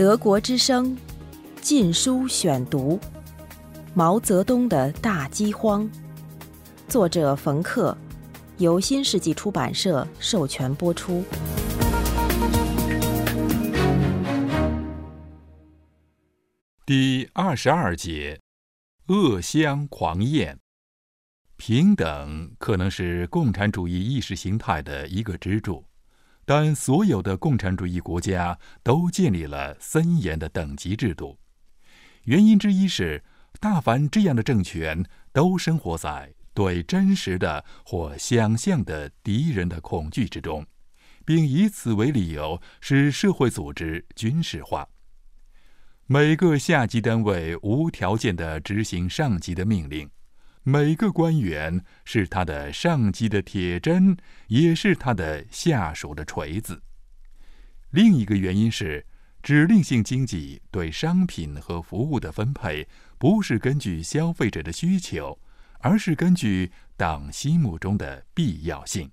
德国之声《禁书选读》：毛泽东的大饥荒，作者冯克，由新世纪出版社授权播出。第二十二节：恶香狂艳。平等可能是共产主义意识形态的一个支柱。但所有的共产主义国家都建立了森严的等级制度，原因之一是，大凡这样的政权都生活在对真实的或想象的敌人的恐惧之中，并以此为理由使社会组织军事化。每个下级单位无条件地执行上级的命令。每个官员是他的上级的铁针，也是他的下属的锤子。另一个原因是，指令性经济对商品和服务的分配不是根据消费者的需求，而是根据党心目中的必要性。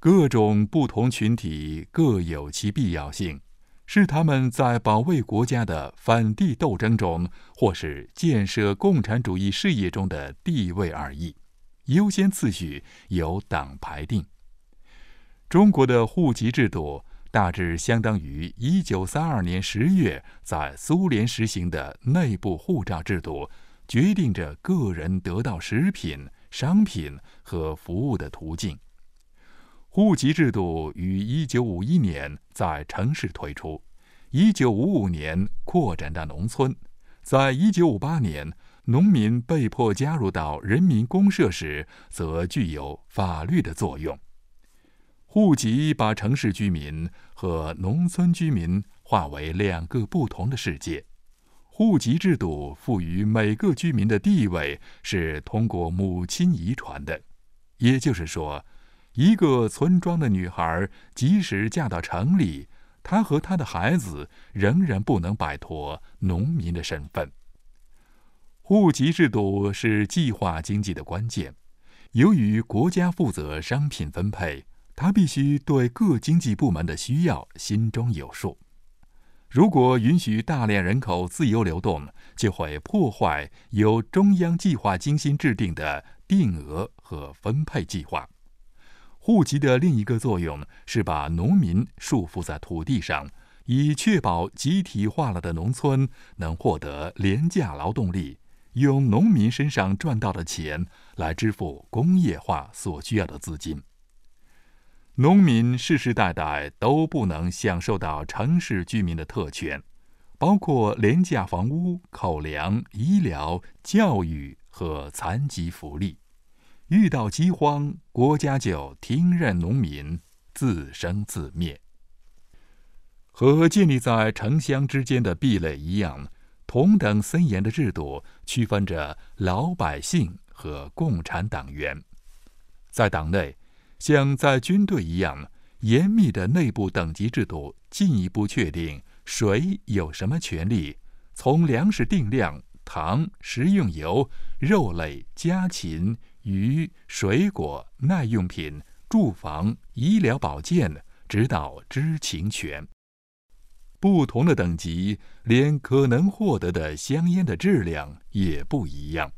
各种不同群体各有其必要性。是他们在保卫国家的反帝斗争中，或是建设共产主义事业中的地位而已，优先次序由党排定。中国的户籍制度大致相当于一九三二年十月在苏联实行的内部护照制度，决定着个人得到食品、商品和服务的途径。户籍制度于一九五一年在城市推出，一九五五年扩展到农村，在一九五八年农民被迫加入到人民公社时，则具有法律的作用。户籍把城市居民和农村居民划为两个不同的世界。户籍制度赋予每个居民的地位是通过母亲遗传的，也就是说。一个村庄的女孩，即使嫁到城里，她和她的孩子仍然不能摆脱农民的身份。户籍制度是计划经济的关键。由于国家负责商品分配，它必须对各经济部门的需要心中有数。如果允许大量人口自由流动，就会破坏由中央计划精心制定的定额和分配计划。户籍的另一个作用是把农民束缚在土地上，以确保集体化了的农村能获得廉价劳动力，用农民身上赚到的钱来支付工业化所需要的资金。农民世世代代都不能享受到城市居民的特权，包括廉价房屋、口粮、医疗、教育和残疾福利。遇到饥荒，国家就听任农民自生自灭。和建立在城乡之间的壁垒一样，同等森严的制度区分着老百姓和共产党员。在党内，像在军队一样，严密的内部等级制度进一步确定谁有什么权利，从粮食定量、糖、食用油、肉类、家禽。鱼、水果、耐用品、住房、医疗保健，直到知情权。不同的等级，连可能获得的香烟的质量也不一样。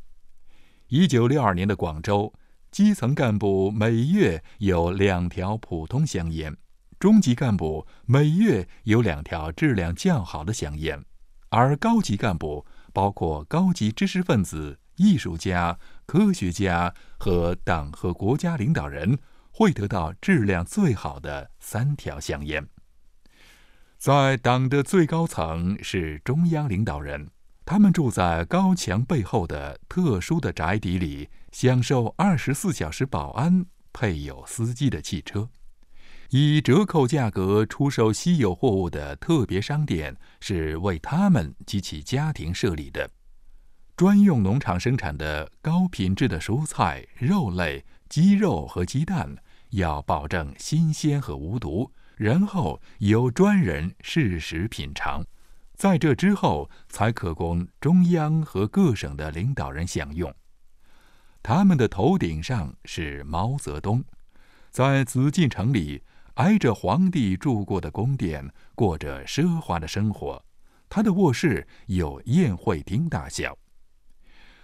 一九六二年的广州，基层干部每月有两条普通香烟，中级干部每月有两条质量较好的香烟，而高级干部，包括高级知识分子。艺术家、科学家和党和国家领导人会得到质量最好的三条香烟。在党的最高层是中央领导人，他们住在高墙背后的特殊的宅邸里，享受二十四小时保安、配有司机的汽车。以折扣价格出售稀有货物的特别商店是为他们及其家庭设立的。专用农场生产的高品质的蔬菜、肉类、鸡肉和鸡蛋要保证新鲜和无毒，然后由专人试食品尝，在这之后才可供中央和各省的领导人享用。他们的头顶上是毛泽东，在紫禁城里，挨着皇帝住过的宫殿，过着奢华的生活。他的卧室有宴会厅大小。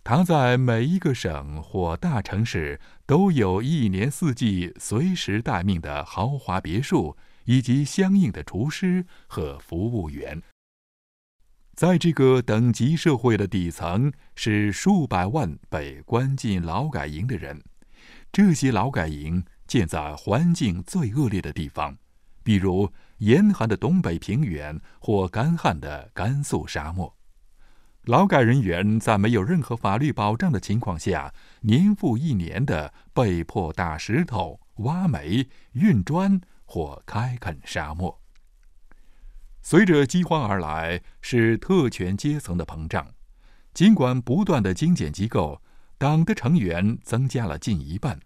他在每一个省或大城市都有一年四季随时待命的豪华别墅，以及相应的厨师和服务员。在这个等级社会的底层，是数百万被关进劳改营的人。这些劳改营建在环境最恶劣的地方，比如严寒的东北平原或干旱的甘肃沙漠。劳改人员在没有任何法律保障的情况下，年复一年的被迫打石头、挖煤、运砖或开垦沙漠。随着饥荒而来，是特权阶层的膨胀。尽管不断的精简机构，党的成员增加了近一半，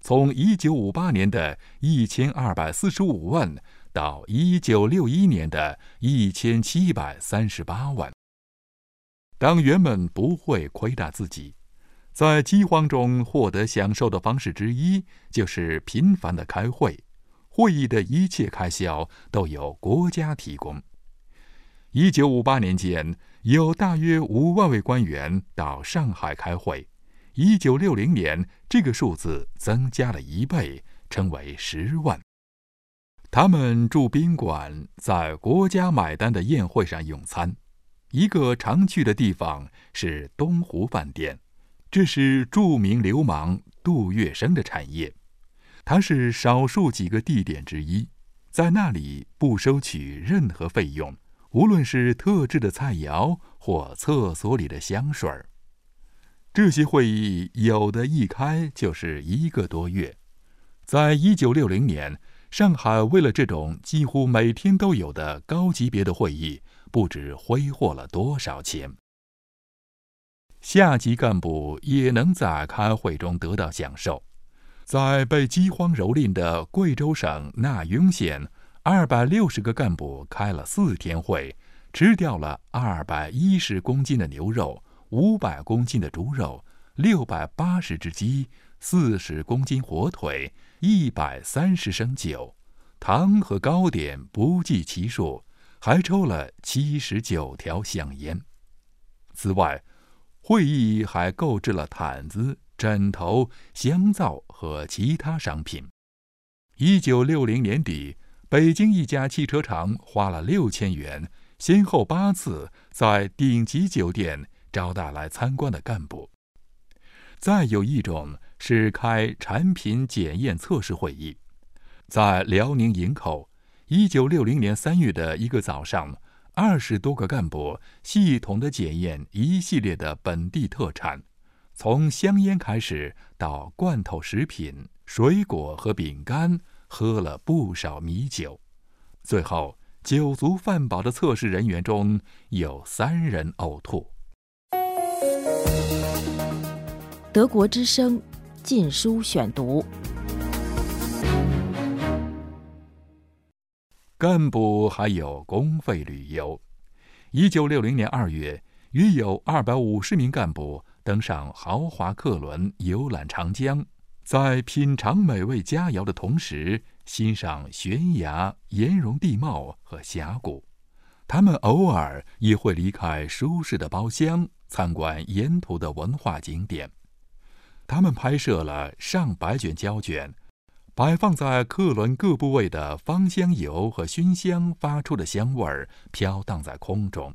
从1958年的1245万到1961年的1738万。党员们不会亏待自己，在饥荒中获得享受的方式之一就是频繁的开会，会议的一切开销都由国家提供。一九五八年间，有大约五万位官员到上海开会；一九六零年，这个数字增加了一倍，成为十万。他们住宾馆，在国家买单的宴会上用餐。一个常去的地方是东湖饭店，这是著名流氓杜月笙的产业。它是少数几个地点之一，在那里不收取任何费用，无论是特制的菜肴或厕所里的香水儿。这些会议有的一开就是一个多月。在一九六零年，上海为了这种几乎每天都有的高级别的会议。不知挥霍了多少钱。下级干部也能在开会中得到享受。在被饥荒蹂躏的贵州省纳雍县，二百六十个干部开了四天会，吃掉了二百一十公斤的牛肉、五百公斤的猪肉、六百八十只鸡、四十公斤火腿、一百三十升酒，糖和糕点不计其数。还抽了七十九条香烟。此外，会议还购置了毯子、枕头、香皂和其他商品。一九六零年底，北京一家汽车厂花了六千元，先后八次在顶级酒店招待来参观的干部。再有一种是开产品检验测试会议，在辽宁营口。一九六零年三月的一个早上，二十多个干部系统的检验一系列的本地特产，从香烟开始到罐头食品、水果和饼干，喝了不少米酒。最后，酒足饭饱的测试人员中有三人呕吐。德国之声，禁书选读。干部还有公费旅游。一九六零年二月，约有二百五十名干部登上豪华客轮游览长江，在品尝美味佳肴的同时，欣赏悬崖、岩溶地貌和峡谷。他们偶尔也会离开舒适的包厢，参观沿途的文化景点。他们拍摄了上百卷胶卷。摆放在客轮各部位的芳香油和熏香发出的香味儿飘荡在空中，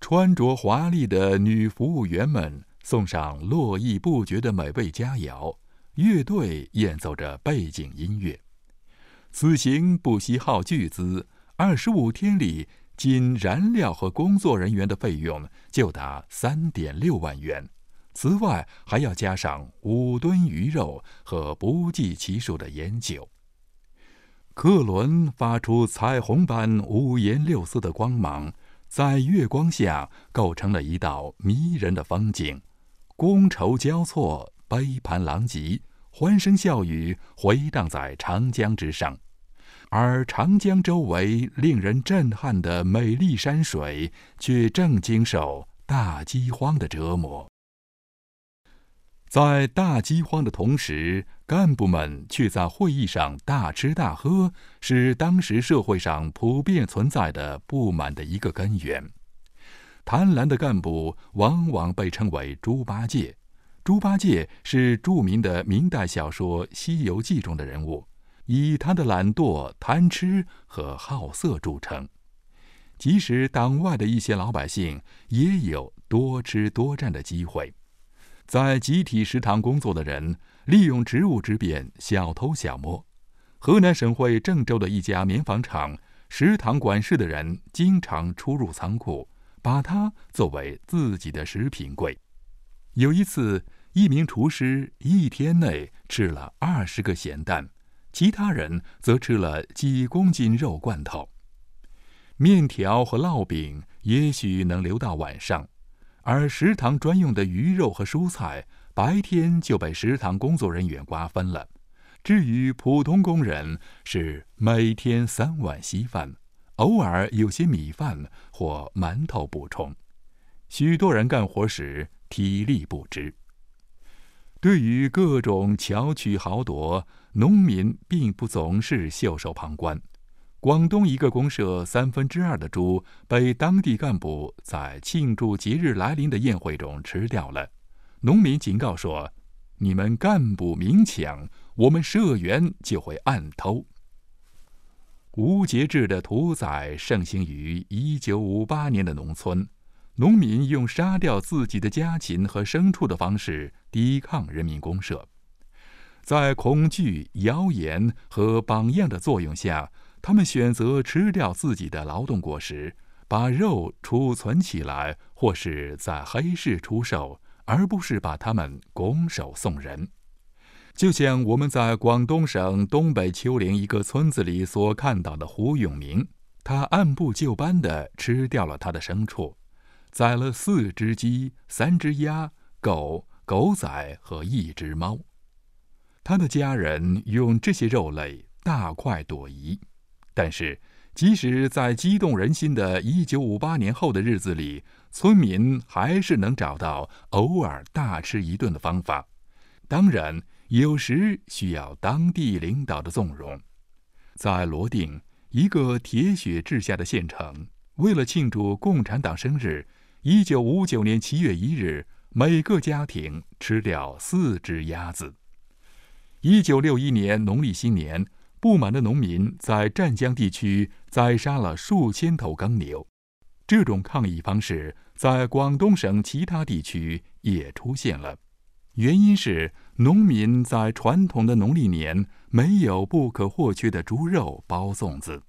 穿着华丽的女服务员们送上络绎不绝的美味佳肴，乐队演奏着背景音乐。此行不惜耗巨资，二十五天里，仅燃料和工作人员的费用就达三点六万元。此外，还要加上五吨鱼肉和不计其数的烟酒。客轮发出彩虹般五颜六色的光芒，在月光下构成了一道迷人的风景。觥筹交错，杯盘狼藉，欢声笑语回荡在长江之上，而长江周围令人震撼的美丽山水，却正经受大饥荒的折磨。在大饥荒的同时，干部们却在会议上大吃大喝，是当时社会上普遍存在的不满的一个根源。贪婪的干部往往被称为“猪八戒”。猪八戒是著名的明代小说《西游记》中的人物，以他的懒惰、贪吃和好色著称。即使党外的一些老百姓也有多吃多占的机会。在集体食堂工作的人。利用职务之便小偷小摸。河南省会郑州的一家棉纺厂食堂管事的人经常出入仓库，把它作为自己的食品柜。有一次，一名厨师一天内吃了二十个咸蛋，其他人则吃了几公斤肉罐头。面条和烙饼也许能留到晚上，而食堂专用的鱼肉和蔬菜。白天就被食堂工作人员瓜分了，至于普通工人，是每天三碗稀饭，偶尔有些米饭或馒头补充。许多人干活时体力不支。对于各种巧取豪夺，农民并不总是袖手旁观。广东一个公社三分之二的猪被当地干部在庆祝节日来临的宴会中吃掉了。农民警告说：“你们干部明抢，我们社员就会暗偷。”无节制的屠宰盛行于一九五八年的农村，农民用杀掉自己的家禽和牲畜的方式抵抗人民公社。在恐惧、谣言和榜样的作用下，他们选择吃掉自己的劳动果实，把肉储存起来，或是在黑市出售。而不是把它们拱手送人，就像我们在广东省东北丘陵一个村子里所看到的胡永明，他按部就班地吃掉了他的牲畜，宰了四只鸡、三只鸭、狗、狗仔和一只猫。他的家人用这些肉类大快朵颐，但是。即使在激动人心的1958年后的日子里，村民还是能找到偶尔大吃一顿的方法。当然，有时需要当地领导的纵容。在罗定，一个铁血治下的县城，为了庆祝共产党生日，1959年7月1日，每个家庭吃掉四只鸭子。1961年农历新年。不满的农民在湛江地区宰杀了数千头耕牛，这种抗议方式在广东省其他地区也出现了。原因是农民在传统的农历年没有不可或缺的猪肉包粽子。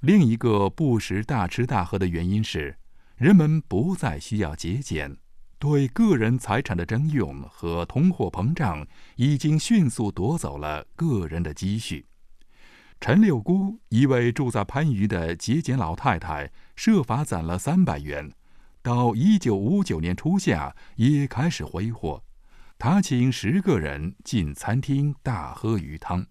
另一个不时大吃大喝的原因是，人们不再需要节俭。对个人财产的征用和通货膨胀已经迅速夺走了个人的积蓄。陈六姑，一位住在番禺的节俭老太太，设法攒了三百元，到一九五九年初夏也开始挥霍。她请十个人进餐厅大喝鱼汤。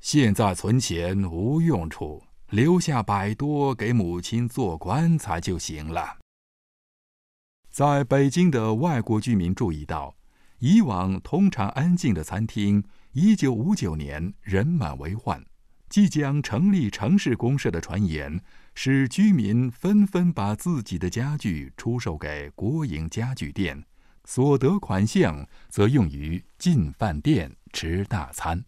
现在存钱无用处，留下百多给母亲做棺材就行了。在北京的外国居民注意到，以往通常安静的餐厅，一九五九年人满为患。即将成立城市公社的传言，使居民纷纷把自己的家具出售给国营家具店，所得款项则用于进饭店吃大餐。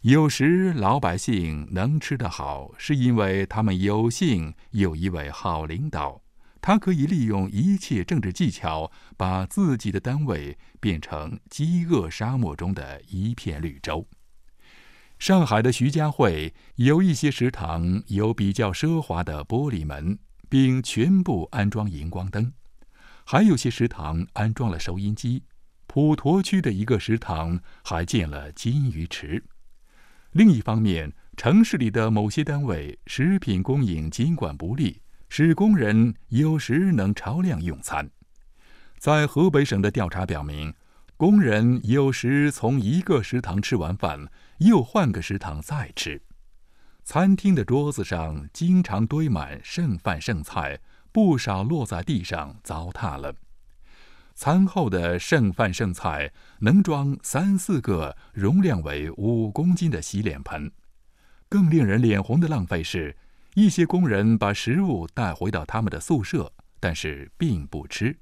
有时老百姓能吃得好，是因为他们有幸有一位好领导。他可以利用一切政治技巧，把自己的单位变成饥饿沙漠中的一片绿洲。上海的徐家汇有一些食堂有比较奢华的玻璃门，并全部安装荧光灯；还有些食堂安装了收音机。普陀区的一个食堂还建了金鱼池。另一方面，城市里的某些单位食品供应尽管不利。使工人有时能超量用餐。在河北省的调查表明，工人有时从一个食堂吃完饭，又换个食堂再吃。餐厅的桌子上经常堆满剩饭剩菜，不少落在地上糟蹋了。餐后的剩饭剩菜能装三四个容量为五公斤的洗脸盆。更令人脸红的浪费是，一些工人把食物带回到他们的宿舍，但是并不吃。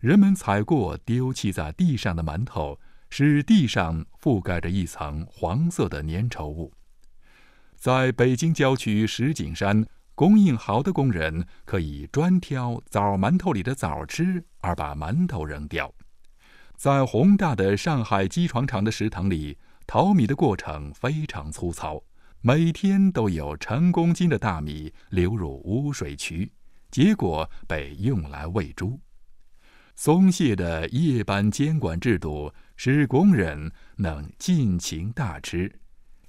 人们踩过丢弃在地上的馒头，使地上覆盖着一层黄色的粘稠物。在北京郊区石景山，供应好的工人可以专挑枣馒头里的枣吃，而把馒头扔掉。在宏大的上海机床厂的食堂里，淘米的过程非常粗糙。每天都有成公斤的大米流入污水渠，结果被用来喂猪。松懈的夜班监管制度使工人能尽情大吃，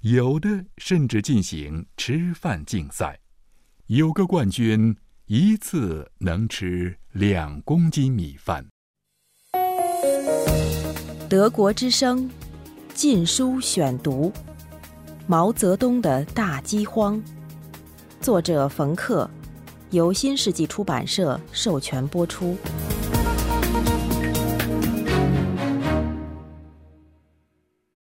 有的甚至进行吃饭竞赛，有个冠军一次能吃两公斤米饭。德国之声，禁书选读。毛泽东的大饥荒，作者冯克，由新世纪出版社授权播出。